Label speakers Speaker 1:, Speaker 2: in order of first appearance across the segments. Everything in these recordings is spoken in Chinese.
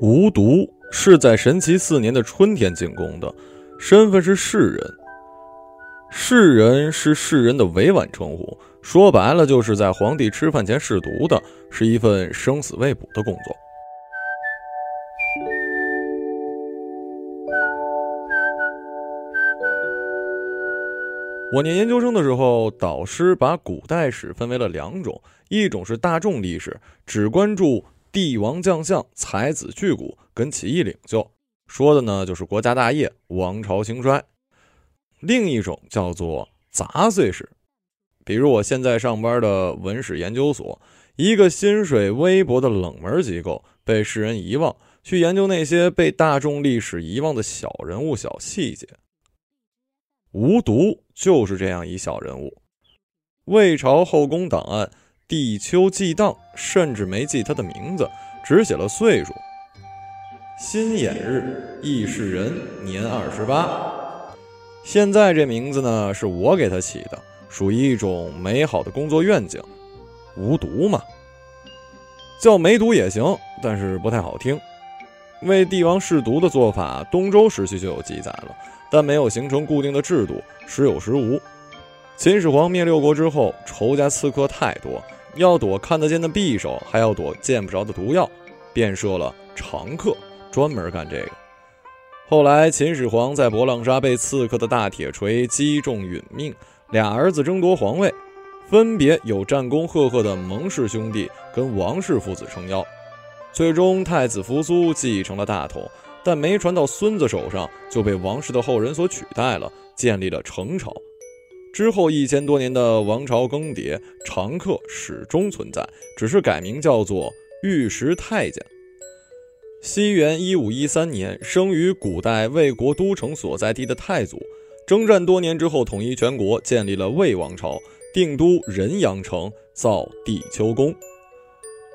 Speaker 1: 无毒是在神奇四年的春天进宫的，身份是士人。士人是士人的委婉称呼，说白了就是在皇帝吃饭前试毒的，是一份生死未卜的工作。我念研究生的时候，导师把古代史分为了两种，一种是大众历史，只关注。帝王将相、才子巨贾跟起义领袖，说的呢就是国家大业、王朝兴衰。另一种叫做杂碎史，比如我现在上班的文史研究所，一个薪水微薄的冷门机构，被世人遗忘，去研究那些被大众历史遗忘的小人物、小细节。无毒就是这样一小人物，魏朝后宫档案。地丘记档，甚至没记他的名字，只写了岁数。辛衍日，义士人，年二十八。现在这名字呢，是我给他起的，属于一种美好的工作愿景。无毒嘛，叫没毒也行，但是不太好听。为帝王试毒的做法，东周时期就有记载了，但没有形成固定的制度，时有时无。秦始皇灭六国之后，仇家刺客太多。要躲看得见的匕首，还要躲见不着的毒药，便设了常客，专门干这个。后来秦始皇在博浪沙被刺客的大铁锤击中殒命，俩儿子争夺皇位，分别有战功赫赫的蒙氏兄弟跟王氏父子撑腰，最终太子扶苏继承了大统，但没传到孙子手上，就被王氏的后人所取代了，建立了成朝。之后一千多年的王朝更迭，常客始终存在，只是改名叫做御史太监。西元一五一三年，生于古代魏国都城所在地的太祖，征战多年之后，统一全国，建立了魏王朝，定都仁阳城，造地丘宫。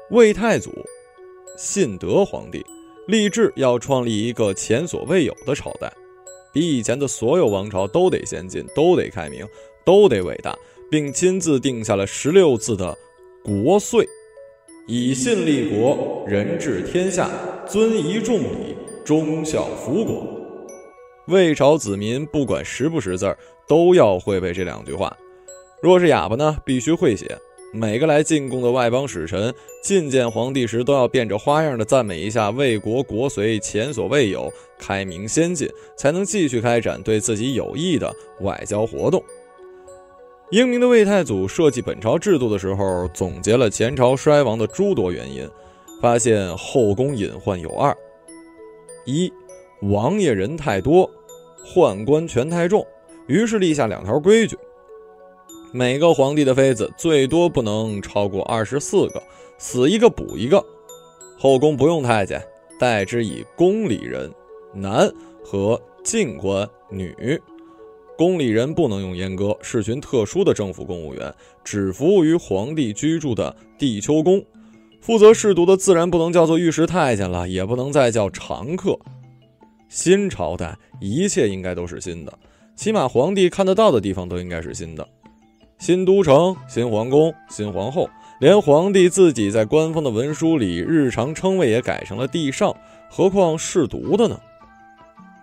Speaker 1: 魏太祖信德皇帝立志要创立一个前所未有的朝代。比以前的所有王朝都得先进，都得开明，都得伟大，并亲自定下了十六字的国岁：以信立国，仁治天下，尊仪重礼，忠孝福国。魏朝子民不管识不识字儿，都要会背这两句话。若是哑巴呢，必须会写。每个来进贡的外邦使臣觐见皇帝时，都要变着花样的赞美一下魏国国髓前所未有、开明先进，才能继续开展对自己有益的外交活动。英明的魏太祖设计本朝制度的时候，总结了前朝衰亡的诸多原因，发现后宫隐患有二：一，王爷人太多，宦官权太重，于是立下两条规矩。每个皇帝的妃子最多不能超过二十四个，死一个补一个。后宫不用太监，代之以宫里人，男和近官女。宫里人不能用阉割，是群特殊的政府公务员，只服务于皇帝居住的地丘宫。负责侍读的自然不能叫做御史太监了，也不能再叫常客。新朝代一切应该都是新的，起码皇帝看得到的地方都应该是新的。新都城、新皇宫、新皇后，连皇帝自己在官方的文书里日常称谓也改成了帝上，何况侍读的呢？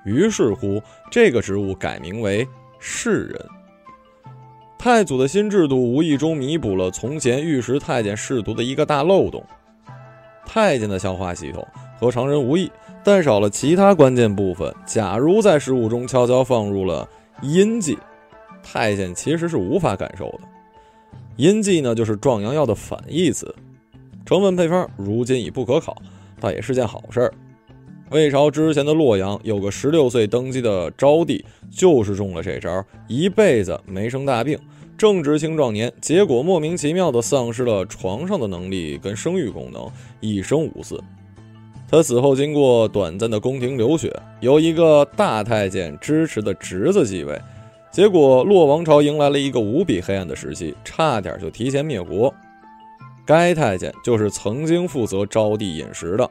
Speaker 1: 于是乎，这个职务改名为士人。太祖的新制度无意中弥补了从前御史太监侍读的一个大漏洞。太监的消化系统和常人无异，但少了其他关键部分。假如在食物中悄悄放入了阴剂。太监其实是无法感受的，阴剂呢就是壮阳药的反义词，成分配方如今已不可考，倒也是件好事儿。魏朝之前的洛阳有个十六岁登基的昭帝，就是中了这招，一辈子没生大病，正值青壮年，结果莫名其妙的丧失了床上的能力跟生育功能，一生无嗣。他死后经过短暂的宫廷流血，由一个大太监支持的侄子继位。结果，洛王朝迎来了一个无比黑暗的时期，差点就提前灭国。该太监就是曾经负责招娣饮食的。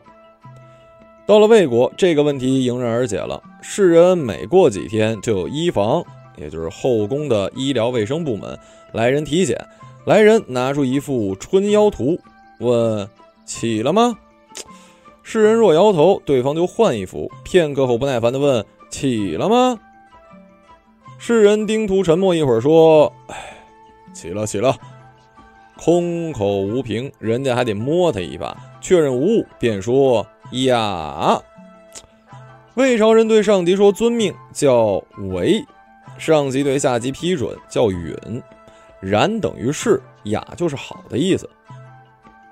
Speaker 1: 到了魏国，这个问题迎刃而解了。世人每过几天，就有医房，也就是后宫的医疗卫生部门来人体检。来人拿出一副春腰图，问：起了吗？世人若摇头，对方就换一副。片刻后，不耐烦地问：“起了吗？”世人丁图沉默一会儿，说：“哎，起了，起了。”空口无凭，人家还得摸他一把，确认无误，便说：“呀。”魏朝人对上级说：“遵命，叫为。”上级对下级批准，叫允。然等于是，雅就是好的意思。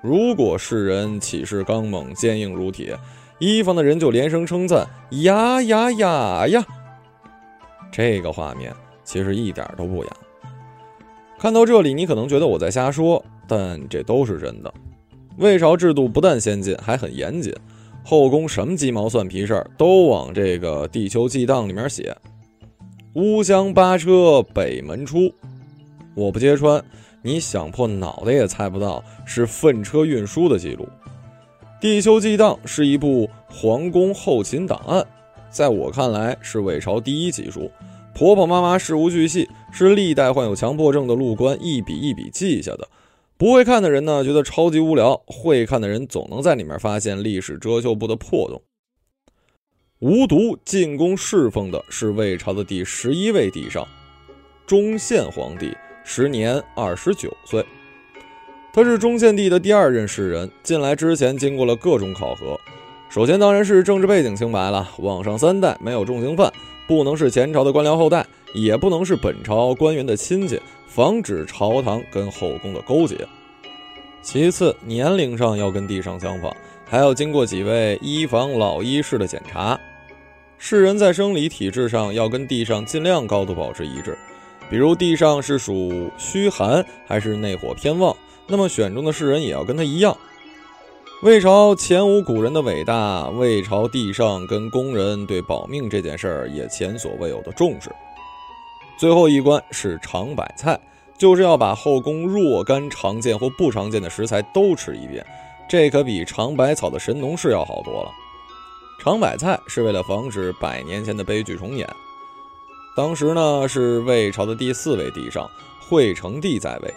Speaker 1: 如果世人气势刚猛、坚硬如铁，一方的人就连声称赞：“呀呀呀呀！”这个画面其实一点都不雅。看到这里，你可能觉得我在瞎说，但这都是真的。魏朝制度不但先进，还很严谨。后宫什么鸡毛蒜皮事儿都往这个地球记档里面写。乌江八车北门出，我不揭穿，你想破脑袋也猜不到是粪车运输的记录。地球记档是一部皇宫后勤档案，在我看来是魏朝第一奇书。婆婆妈妈事无巨细，是历代患有强迫症的禄官一笔一笔记下的。不会看的人呢，觉得超级无聊；会看的人总能在里面发现历史遮羞布的破洞。无毒进宫侍奉的是魏朝的第十一位帝上，忠献皇帝，时年二十九岁。他是忠献帝的第二任世人，进来之前经过了各种考核。首先当然是政治背景清白了，往上三代没有重刑犯。不能是前朝的官僚后代，也不能是本朝官员的亲戚，防止朝堂跟后宫的勾结。其次，年龄上要跟帝上相仿，还要经过几位医房老医师的检查。世人在生理体质上要跟地上尽量高度保持一致，比如地上是属虚寒还是内火偏旺，那么选中的世人也要跟他一样。魏朝前无古人的伟大，魏朝帝上跟宫人对保命这件事儿也前所未有的重视。最后一关是尝百菜，就是要把后宫若干常见或不常见的食材都吃一遍，这可比尝百草的神农氏要好多了。尝百菜是为了防止百年前的悲剧重演。当时呢是魏朝的第四位帝上，惠成帝在位。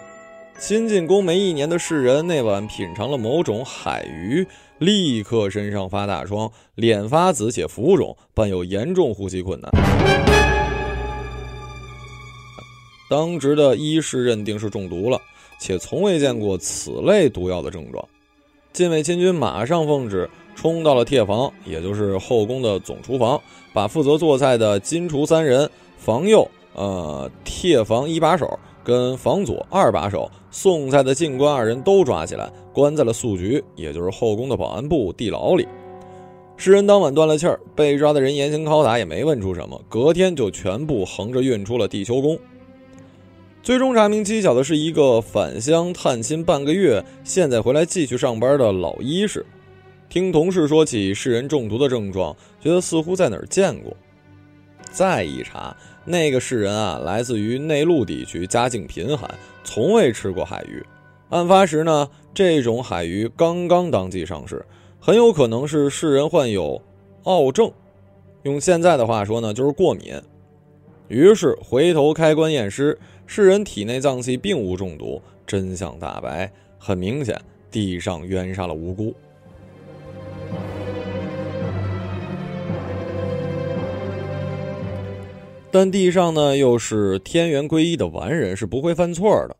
Speaker 1: 新进宫没一年的世人，那晚品尝了某种海鱼，立刻身上发大疮，脸发紫且浮肿，伴有严重呼吸困难。当值的医师认定是中毒了，且从未见过此类毒药的症状。禁卫亲军马上奉旨冲到了帖房，也就是后宫的总厨房，把负责做菜的金厨三人、房右、呃帖房一把手。跟房左二把手送菜的进官二人都抓起来，关在了宿局，也就是后宫的保安部地牢里。世人当晚断了气儿，被抓的人严刑拷打也没问出什么，隔天就全部横着运出了地球宫。最终查明蹊跷的是一个返乡探亲半个月，现在回来继续上班的老医师，听同事说起世人中毒的症状，觉得似乎在哪儿见过。再一查。那个世人啊，来自于内陆地区，家境贫寒，从未吃过海鱼。案发时呢，这种海鱼刚刚当季上市，很有可能是世人患有傲症，用现在的话说呢，就是过敏。于是回头开棺验尸，世人体内脏器并无中毒，真相大白。很明显，地上冤杀了无辜。但地上呢又是天元归一的完人，是不会犯错的，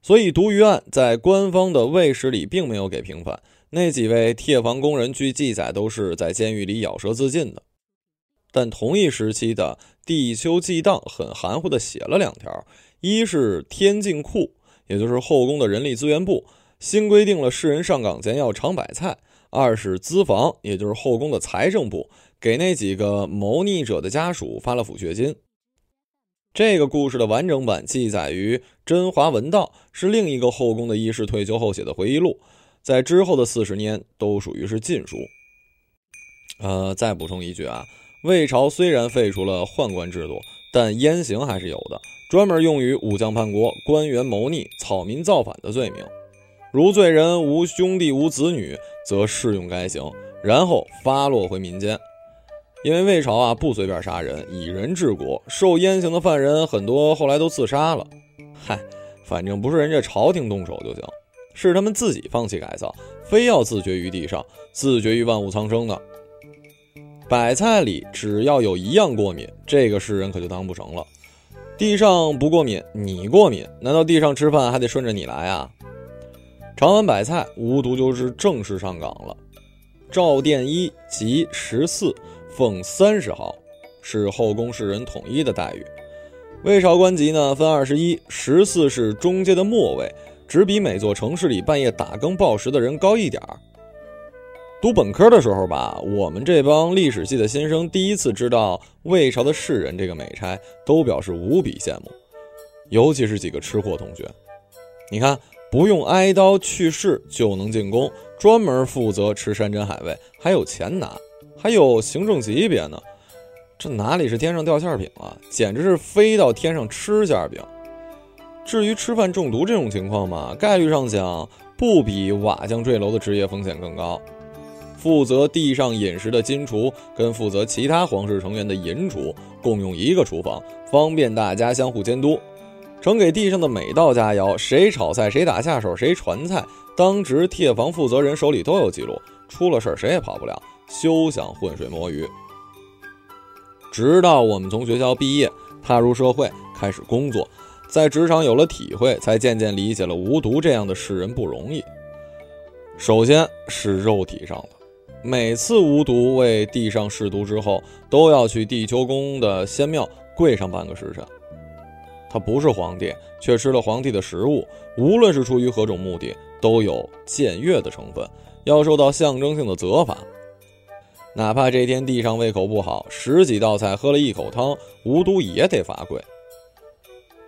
Speaker 1: 所以毒鱼案在官方的卫史里并没有给平反。那几位贴房工人据记载都是在监狱里咬舌自尽的。但同一时期的地丘记当很含糊的写了两条：一是天境库，也就是后宫的人力资源部，新规定了世人上岗前要尝百菜；二是资房，也就是后宫的财政部，给那几个谋逆者的家属发了抚恤金。这个故事的完整版记载于《真华文道》，是另一个后宫的医师退休后写的回忆录，在之后的四十年都属于是禁书。呃，再补充一句啊，魏朝虽然废除了宦官制度，但阉刑还是有的，专门用于武将叛国、官员谋逆、草民造反的罪名。如罪人无兄弟无子女，则适用该刑，然后发落回民间。因为魏朝啊不随便杀人，以人治国，受阉刑的犯人很多后来都自杀了。嗨，反正不是人家朝廷动手就行，是他们自己放弃改造，非要自绝于地上，自绝于万物苍生的？百菜里只要有一样过敏，这个世人可就当不成了。地上不过敏，你过敏，难道地上吃饭还得顺着你来啊？尝完百菜，无毒就是正式上岗了。赵殿一及十四，俸三十毫，是后宫士人统一的待遇。魏朝官级呢，分二十一，十四是中阶的末位，只比每座城市里半夜打更报时的人高一点儿。读本科的时候吧，我们这帮历史系的新生第一次知道魏朝的士人这个美差，都表示无比羡慕。尤其是几个吃货同学，你看，不用挨刀去世就能进宫，专门负责吃山珍海味，还有钱拿，还有行政级别呢。这哪里是天上掉馅饼啊，简直是飞到天上吃馅饼。至于吃饭中毒这种情况嘛，概率上讲，不比瓦匠坠楼的职业风险更高。负责地上饮食的金厨跟负责其他皇室成员的银厨共用一个厨房，方便大家相互监督。盛给地上的每道佳肴，谁炒菜谁打下手，谁传菜，当值帖房负责人手里都有记录。出了事儿谁也跑不了，休想浑水摸鱼。直到我们从学校毕业，踏入社会，开始工作，在职场有了体会，才渐渐理解了无毒这样的世人不容易。首先是肉体上的。每次无毒为地上试毒之后，都要去地球宫的仙庙跪上半个时辰。他不是皇帝，却吃了皇帝的食物，无论是出于何种目的，都有僭越的成分，要受到象征性的责罚。哪怕这天地上胃口不好，十几道菜喝了一口汤，无毒也得罚跪。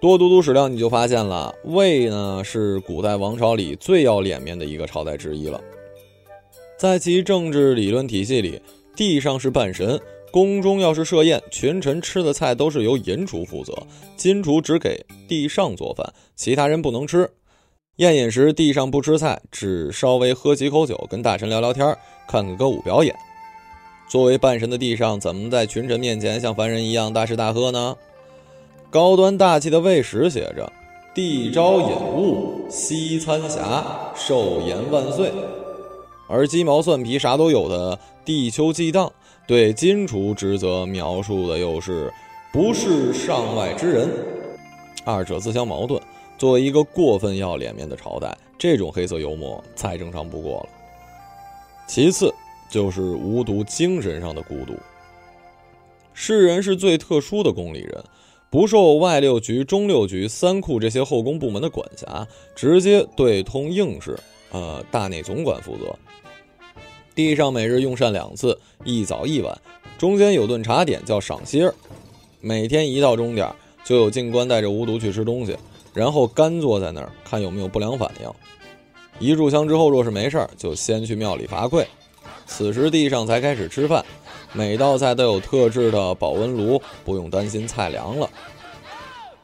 Speaker 1: 多读读史料，你就发现了，魏呢是古代王朝里最要脸面的一个朝代之一了。在其政治理论体系里，地上是半神，宫中要是设宴，群臣吃的菜都是由银厨负责，金厨只给地上做饭，其他人不能吃。宴饮时，地上不吃菜，只稍微喝几口酒，跟大臣聊聊天，看个歌舞表演。作为半神的地上，怎么在群臣面前像凡人一样大吃大喝呢？高端大气的魏史写着：“帝朝饮物，西餐霞，寿延万岁。”而鸡毛蒜皮啥都有的地丘祭荡，对金厨职责描述的又是不是上外之人，二者自相矛盾。作为一个过分要脸面的朝代，这种黑色幽默再正常不过了。其次就是无独精神上的孤独。世人是最特殊的宫里人，不受外六局、中六局、三库这些后宫部门的管辖，直接对通应试，呃，大内总管负责。地上每日用膳两次，一早一晚，中间有顿茶点叫赏歇儿。每天一到钟点，就有进官带着无毒去吃东西，然后干坐在那儿看有没有不良反应。一炷香之后，若是没事儿，就先去庙里罚跪。此时地上才开始吃饭，每道菜都有特制的保温炉，不用担心菜凉了。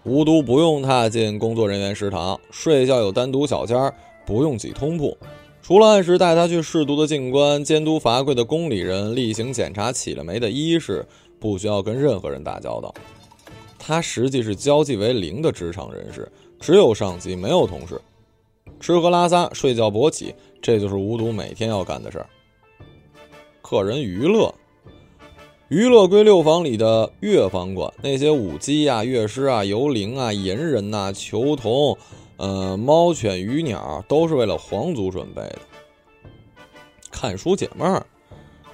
Speaker 1: 无毒不用踏进工作人员食堂，睡觉有单独小间儿，不用挤通铺。除了按时带他去试毒的进官、监督罚跪的宫里人，例行检查起了没的医士，不需要跟任何人打交道。他实际是交际为零的职场人士，只有上级，没有同事。吃喝拉撒、睡觉勃起，这就是无毒每天要干的事儿。客人娱乐，娱乐归六房里的乐房管，那些舞姬啊、乐师啊、游灵啊、银人呐、囚童。呃，猫犬鱼鸟都是为了皇族准备的。看书解闷儿，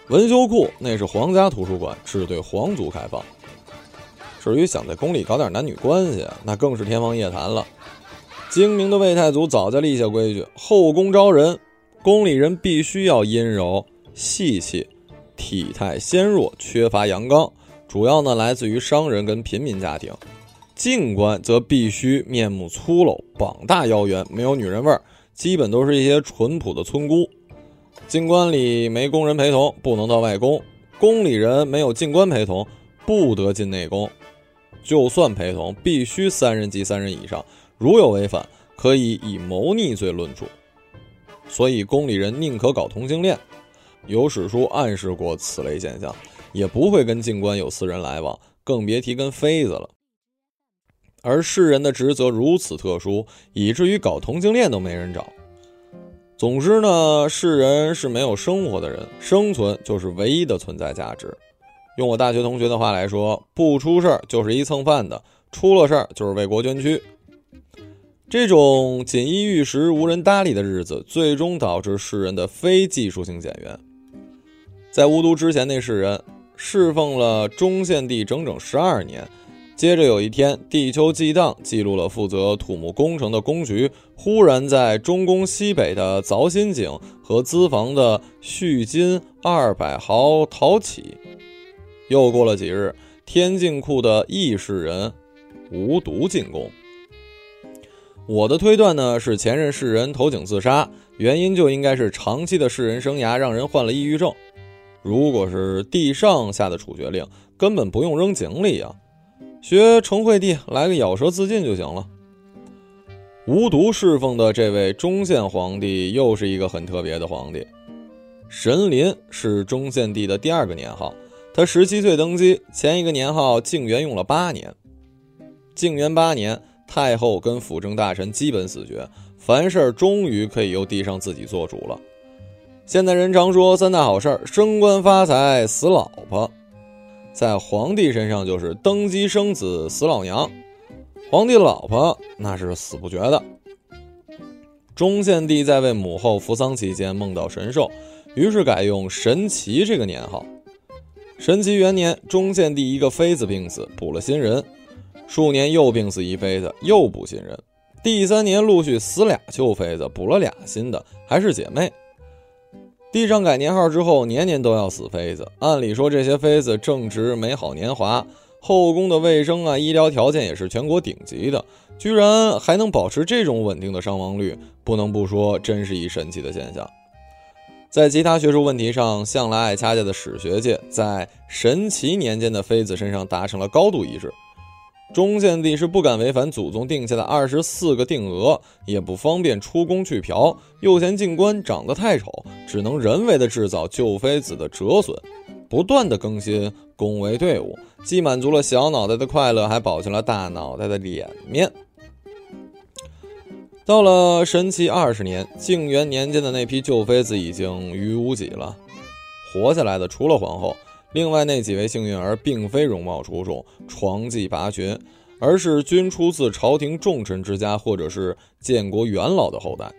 Speaker 1: 文修库那是皇家图书馆，只对皇族开放。至于想在宫里搞点男女关系，那更是天方夜谭了。精明的魏太祖早就立下规矩：后宫招人，宫里人必须要阴柔细气，体态纤弱，缺乏阳刚，主要呢来自于商人跟平民家庭。进官则必须面目粗陋、膀大腰圆，没有女人味儿，基本都是一些淳朴的村姑。进官里没宫人陪同，不能到外宫；宫里人没有进官陪同，不得进内宫。就算陪同，必须三人及三人以上，如有违反，可以以谋逆罪论处。所以宫里人宁可搞同性恋，有史书暗示过此类现象，也不会跟进官有私人来往，更别提跟妃子了。而世人的职责如此特殊，以至于搞同性恋都没人找。总之呢，世人是没有生活的人，生存就是唯一的存在价值。用我大学同学的话来说，不出事儿就是一蹭饭的，出了事儿就是为国捐躯。这种锦衣玉食、无人搭理的日子，最终导致世人的非技术性减员。在无毒之前，那世人侍奉了中献帝整整十二年。接着有一天，地丘祭荡记录了负责土木工程的工局，忽然在中宫西北的凿心井和资房的蓄金二百毫陶起。又过了几日，天境库的异世人无毒进宫。我的推断呢是前任世人投井自杀，原因就应该是长期的世人生涯让人患了抑郁症。如果是地上下的处决令，根本不用扔井里呀。学成惠帝来个咬舌自尽就行了。无毒侍奉的这位中宪皇帝又是一个很特别的皇帝。神林是中宪帝的第二个年号，他十七岁登基，前一个年号靖元用了八年。靖元八年，太后跟辅政大臣基本死绝，凡事终于可以由地上自己做主了。现代人常说三大好事儿升官发财、死老婆。在皇帝身上就是登基生子死老娘，皇帝老婆那是死不绝的。中献帝在为母后服丧期间梦到神兽，于是改用神奇这个年号。神奇元年，中献帝一个妃子病死，补了新人。数年又病死一妃子，又补新人。第三年陆续死俩旧妃子，补了俩新的，还是姐妹。地上改年号之后，年年都要死妃子。按理说，这些妃子正值美好年华，后宫的卫生啊、医疗条件也是全国顶级的，居然还能保持这种稳定的伤亡率，不能不说，真是一神奇的现象。在其他学术问题上，向来爱掐架的史学界，在神奇年间的妃子身上达成了高度一致。中献帝是不敢违反祖宗定下的二十四个定额，也不方便出宫去嫖，又嫌进官长得太丑，只能人为的制造旧妃子的折损，不断的更新宫闱队伍，既满足了小脑袋的快乐，还保全了大脑袋的脸面。到了神奇二十年，静元年间的那批旧妃子已经余无几了，活下来的除了皇后。另外那几位幸运儿，并非容貌出众、床技拔群，而是均出自朝廷重臣之家，或者是建国元老的后代。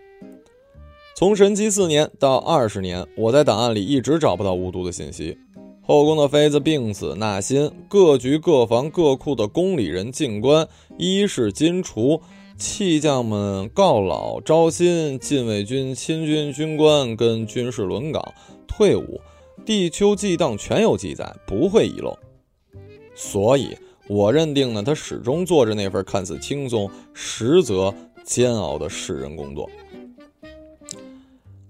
Speaker 1: 从神机四年到二十年，我在档案里一直找不到无毒的信息。后宫的妃子病死纳新，各局各房各库的宫里人进官，衣饰金厨，弃将们告老招新，禁卫军亲军军官跟军士轮岗退伍。地丘记档全有记载，不会遗漏，所以我认定呢，他始终做着那份看似轻松，实则煎熬的世人工作。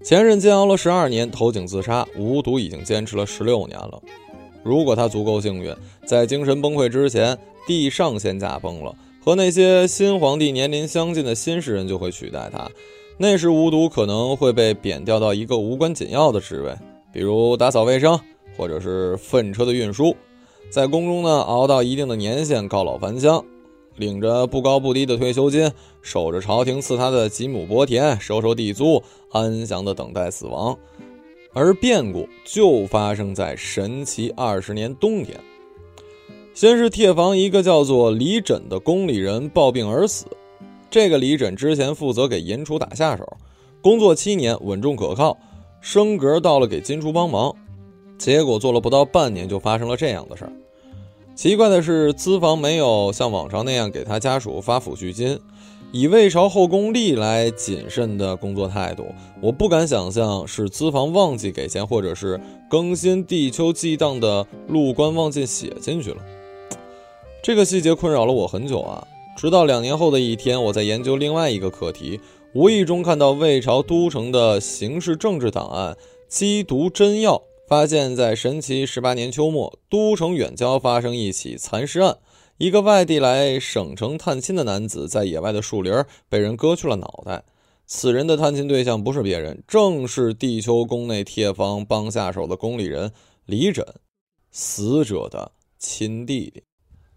Speaker 1: 前任煎熬了十二年，投井自杀，无毒已经坚持了十六年了。如果他足够幸运，在精神崩溃之前，地上仙驾崩了，和那些新皇帝年龄相近的新世人就会取代他，那时无毒可能会被贬调到一个无关紧要的职位。比如打扫卫生，或者是粪车的运输，在宫中呢熬到一定的年限，告老还乡，领着不高不低的退休金，守着朝廷赐他的几亩薄田，收收地租，安详的等待死亡。而变故就发生在神奇二十年冬天。先是贴房一个叫做李枕的宫里人暴病而死，这个李枕之前负责给银楚打下手，工作七年，稳重可靠。升格到了给金厨帮忙，结果做了不到半年就发生了这样的事儿。奇怪的是，资房没有像往常那样给他家属发抚恤金，以魏朝后宫历来谨慎的工作态度，我不敢想象是资房忘记给钱，或者是更新地丘记档的录官忘记写进去了。这个细节困扰了我很久啊，直到两年后的一天，我在研究另外一个课题。无意中看到魏朝都城的刑事政治档案，缉毒真要，发现，在神奇十八年秋末，都城远郊发生一起残尸案。一个外地来省城探亲的男子，在野外的树林被人割去了脑袋。此人的探亲对象不是别人，正是地丘宫内贴房帮下手的宫里人李枕，死者的亲弟弟。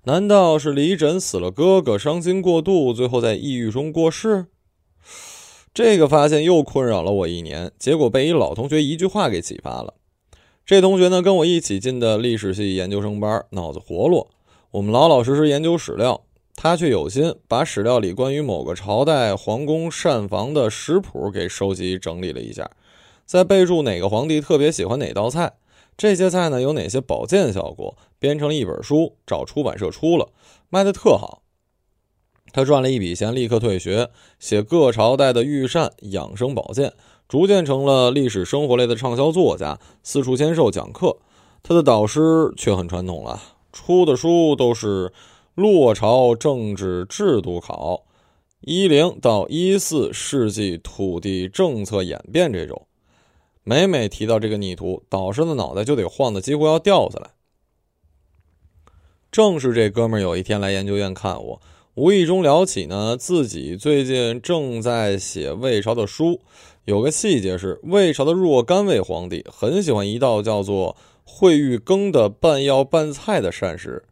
Speaker 1: 难道是李枕死了哥哥，伤心过度，最后在抑郁中过世？这个发现又困扰了我一年，结果被一老同学一句话给启发了。这同学呢，跟我一起进的历史系研究生班，脑子活络。我们老老实实研究史料，他却有心把史料里关于某个朝代皇宫膳房的食谱给收集整理了一下，再备注哪个皇帝特别喜欢哪道菜，这些菜呢有哪些保健效果，编成了一本书，找出版社出了，卖的特好。他赚了一笔钱，立刻退学，写各朝代的御膳、养生保健，逐渐成了历史生活类的畅销作家，四处签售讲课。他的导师却很传统了，出的书都是落朝政治制度考、一零到一四世纪土地政策演变这种。每每提到这个逆徒，导师的脑袋就得晃得几乎要掉下来。正是这哥们儿有一天来研究院看我。无意中聊起呢，自己最近正在写魏朝的书，有个细节是，魏朝的若干位皇帝很喜欢一道叫做烩玉羹的半药半菜的膳食，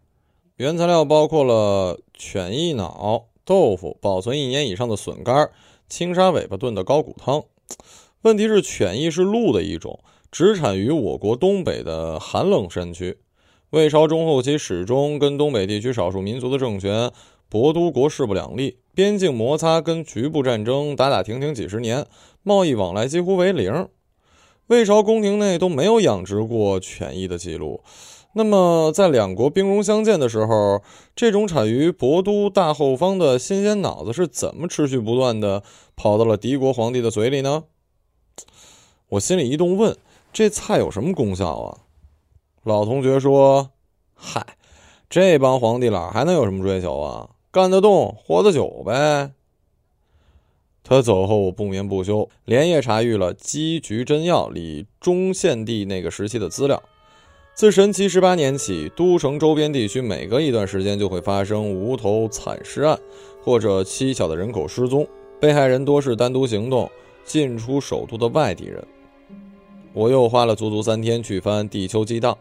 Speaker 1: 原材料包括了犬翼脑、豆腐、保存一年以上的笋干、青沙尾巴炖的高骨汤。问题是，犬翼是鹿的一种，只产于我国东北的寒冷山区。魏朝中后期始终跟东北地区少数民族的政权。博都国势不两立，边境摩擦跟局部战争打打停停几十年，贸易往来几乎为零。魏朝宫廷内都没有养殖过犬疫的记录。那么，在两国兵戎相见的时候，这种产于博都大后方的新鲜脑子是怎么持续不断的跑到了敌国皇帝的嘴里呢？我心里一动，问：这菜有什么功效啊？老同学说：“嗨，这帮皇帝哪还能有什么追求啊？”干得动，活得久呗。他走后，我不眠不休，连夜查阅了《鸡局真要》里中献帝那个时期的资料。自神奇十八年起，都城周边地区每隔一段时间就会发生无头惨尸案，或者蹊跷的人口失踪，被害人多是单独行动、进出首都的外地人。我又花了足足三天去翻《地球记档》，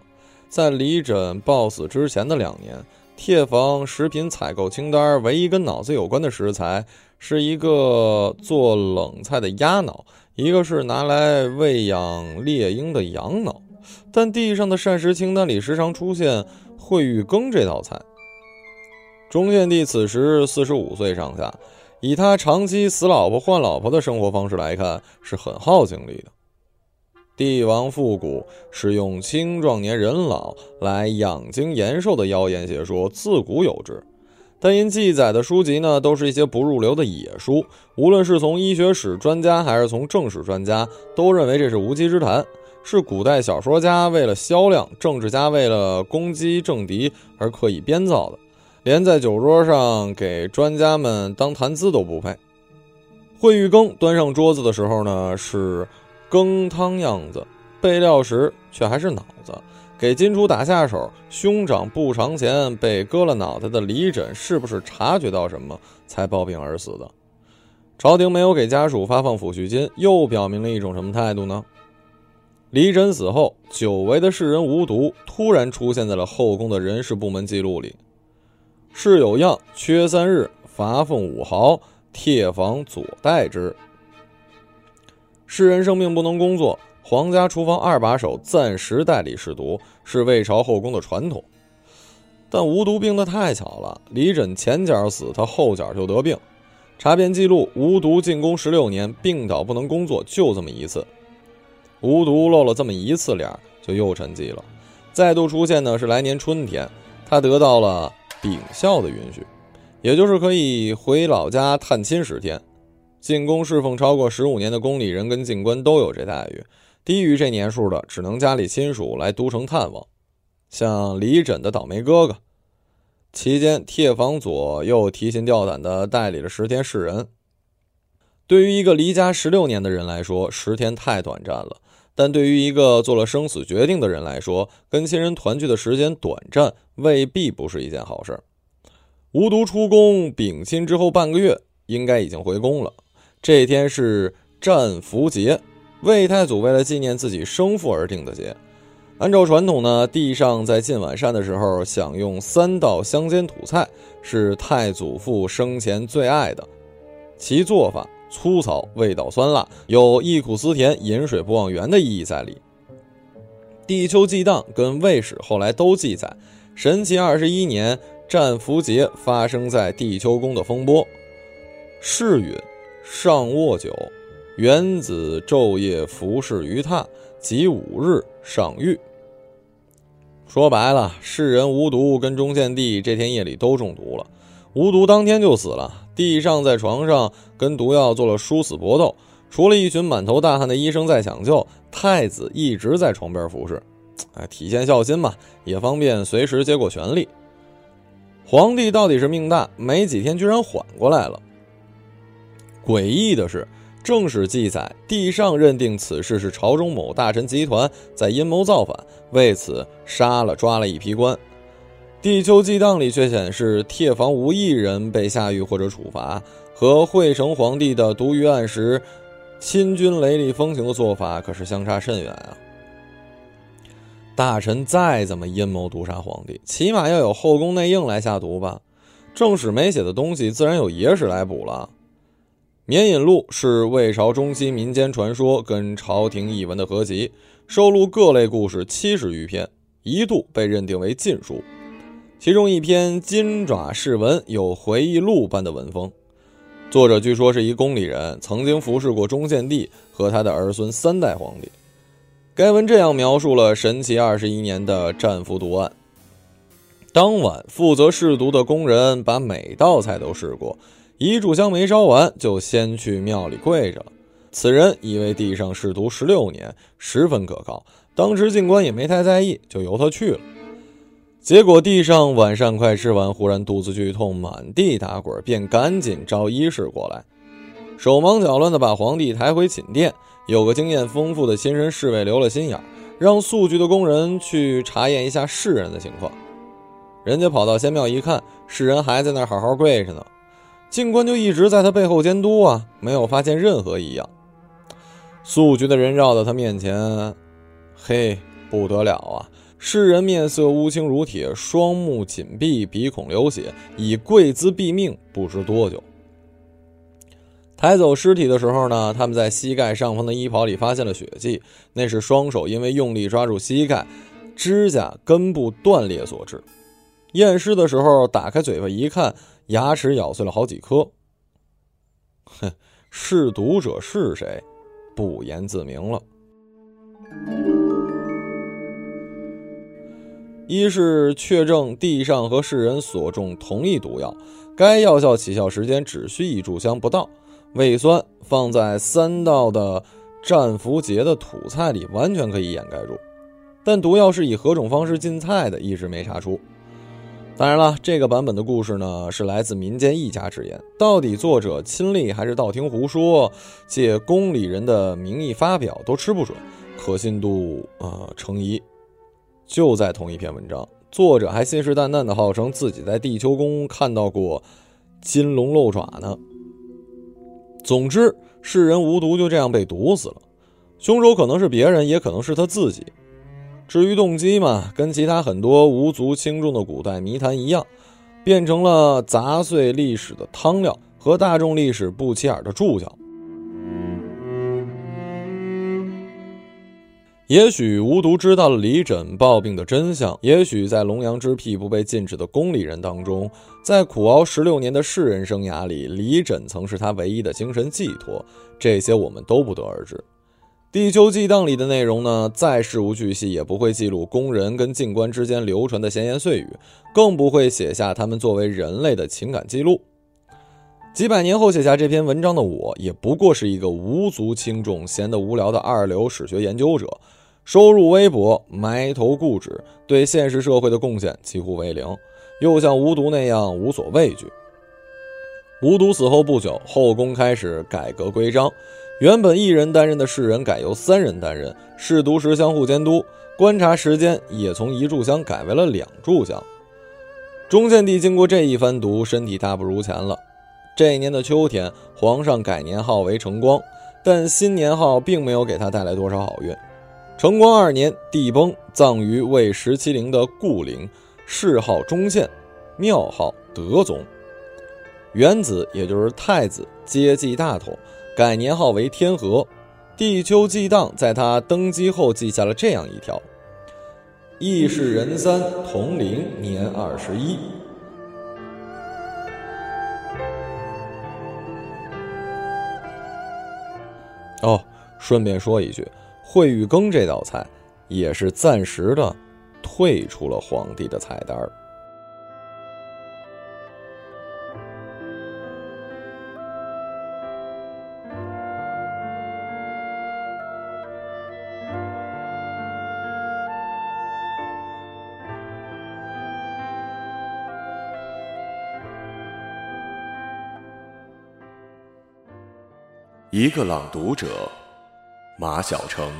Speaker 1: 在李枕暴死之前的两年。帖房食品采购清单唯一跟脑子有关的食材是一个做冷菜的鸭脑，一个是拿来喂养猎鹰的羊脑。但地上的膳食清单里时常出现烩玉羹这道菜。中献帝此时四十五岁上下，以他长期死老婆换老婆的生活方式来看，是很耗精力的。帝王复古是用青壮年人老来养精延寿的妖言邪说，自古有之。但因记载的书籍呢，都是一些不入流的野书，无论是从医学史专家还是从正史专家，都认为这是无稽之谈，是古代小说家为了销量，政治家为了攻击政敌而刻意编造的，连在酒桌上给专家们当谈资都不配。惠玉羹端上桌子的时候呢，是。羹汤样子，备料时却还是脑子。给金主打下手，兄长不偿前被割了脑袋的李枕，是不是察觉到什么才暴病而死的？朝廷没有给家属发放抚恤金，又表明了一种什么态度呢？李枕死后，久违的世人无毒突然出现在了后宫的人事部门记录里：事有恙，缺三日，罚俸五毫，帖房左代之。世人生病不能工作，皇家厨房二把手暂时代理侍读，是魏朝后宫的传统。但无毒病的太巧了，李枕前脚死，他后脚就得病。查遍记录，无毒进宫十六年，病倒不能工作，就这么一次。无毒露了这么一次脸，就又沉寂了。再度出现呢，是来年春天，他得到了禀孝的允许，也就是可以回老家探亲十天。进宫侍奉超过十五年的宫里人跟进官都有这待遇，低于这年数的只能家里亲属来都城探望，像李枕的倒霉哥哥。期间，帖房左又提心吊胆地代理了十天侍人。对于一个离家十六年的人来说，十天太短暂了；但对于一个做了生死决定的人来说，跟亲人团聚的时间短暂未必不是一件好事。无毒出宫禀亲之后半个月，应该已经回宫了。这天是战俘节，魏太祖为了纪念自己生父而定的节。按照传统呢，帝上在进晚膳的时候享用三道香煎土菜，是太祖父生前最爱的。其做法粗糙，味道酸辣，有忆苦思甜、饮水不忘源的意义在里。地丘祭荡跟魏史后来都记载，神奇二十一年战俘节发生在地丘宫的风波。是允上卧酒，元子昼夜服侍于榻，即五日上狱。说白了，世人无毒跟中献帝这天夜里都中毒了，无毒当天就死了。地上在床上跟毒药做了殊死搏斗，除了一群满头大汗的医生在抢救，太子一直在床边服侍，哎，体现孝心嘛，也方便随时接过权力。皇帝到底是命大，没几天居然缓过来了。诡异的是，正史记载，帝上认定此事是朝中某大臣集团在阴谋造反，为此杀了抓了一批官。地丘记档里却显示，帖房无一人被下狱或者处罚，和惠成皇帝的毒鱼案时亲军雷厉风行的做法可是相差甚远啊！大臣再怎么阴谋毒杀皇帝，起码要有后宫内应来下毒吧？正史没写的东西，自然有野史来补了。《绵引录》是魏朝中期民间传说跟朝廷译文的合集，收录各类故事七十余篇，一度被认定为禁书。其中一篇《金爪释文》有回忆录般的文风，作者据说是一宫里人，曾经服侍过中献帝和他的儿孙三代皇帝。该文这样描述了神奇二十一年的战俘毒案：当晚，负责试毒的工人把每道菜都试过，一炷香没烧完，就先去庙里跪着了。此人已为地上仕途十六年，十分可靠。当时进官也没太在意，就由他去了。结果地上晚膳快吃完，忽然肚子剧痛，满地打滚，便赶紧招医士过来，手忙脚乱地把皇帝抬回寝殿。有个经验丰富的亲身侍卫留了心眼，让宿局的工人去查验一下世人的情况。人家跑到仙庙一看，世人还在那儿好好跪着呢，进官就一直在他背后监督啊，没有发现任何异样。宿局的人绕到他面前，嘿，不得了啊！世人面色乌青如铁，双目紧闭，鼻孔流血，以跪姿毙命，不知多久。抬走尸体的时候呢，他们在膝盖上方的衣袍里发现了血迹，那是双手因为用力抓住膝盖，指甲根部断裂所致。验尸的时候，打开嘴巴一看，牙齿咬碎了好几颗。哼，试毒者是谁？不言自明了。一是确证地上和世人所中同一毒药，该药效起效时间只需一炷香不到，胃酸放在三道的战俘节的土菜里完全可以掩盖住，但毒药是以何种方式进菜的，一直没查出。当然了，这个版本的故事呢是来自民间一家之言，到底作者亲历还是道听途说，借宫里人的名义发表都吃不准，可信度啊成疑。就在同一篇文章，作者还信誓旦旦地号称自己在地球宫看到过金龙露爪呢。总之，世人无毒就这样被毒死了，凶手可能是别人，也可能是他自己。至于动机嘛，跟其他很多无足轻重的古代谜团一样，变成了砸碎历史的汤料和大众历史不起眼的注脚。也许无毒知道了李枕暴病的真相，也许在龙阳之癖不被禁止的宫里人当中，在苦熬十六年的世人生涯里，李枕曾是他唯一的精神寄托。这些我们都不得而知。地球记档里的内容呢，再事无巨细，也不会记录宫人跟进官之间流传的闲言碎语，更不会写下他们作为人类的情感记录。几百年后写下这篇文章的我，也不过是一个无足轻重、闲得无聊的二流史学研究者。收入微薄，埋头固执，对现实社会的贡献几乎为零，又像无毒那样无所畏惧。无毒死后不久，后宫开始改革规章，原本一人担任的侍人改由三人担任，试毒时相互监督，观察时间也从一炷香改为了两炷香。中献帝经过这一番毒，身体大不如前了。这一年的秋天，皇上改年号为成光，但新年号并没有给他带来多少好运。成光二年，帝崩，葬于魏十七陵的故陵，谥号忠献，庙号德宗。元子，也就是太子，接继大统，改年号为天和。帝丘季荡在他登基后记下了这样一条：“义士仁三，同龄年二十一。”哦，顺便说一句，烩玉羹这道菜也是暂时的退出了皇帝的菜单儿。
Speaker 2: 一个朗读者，马晓成。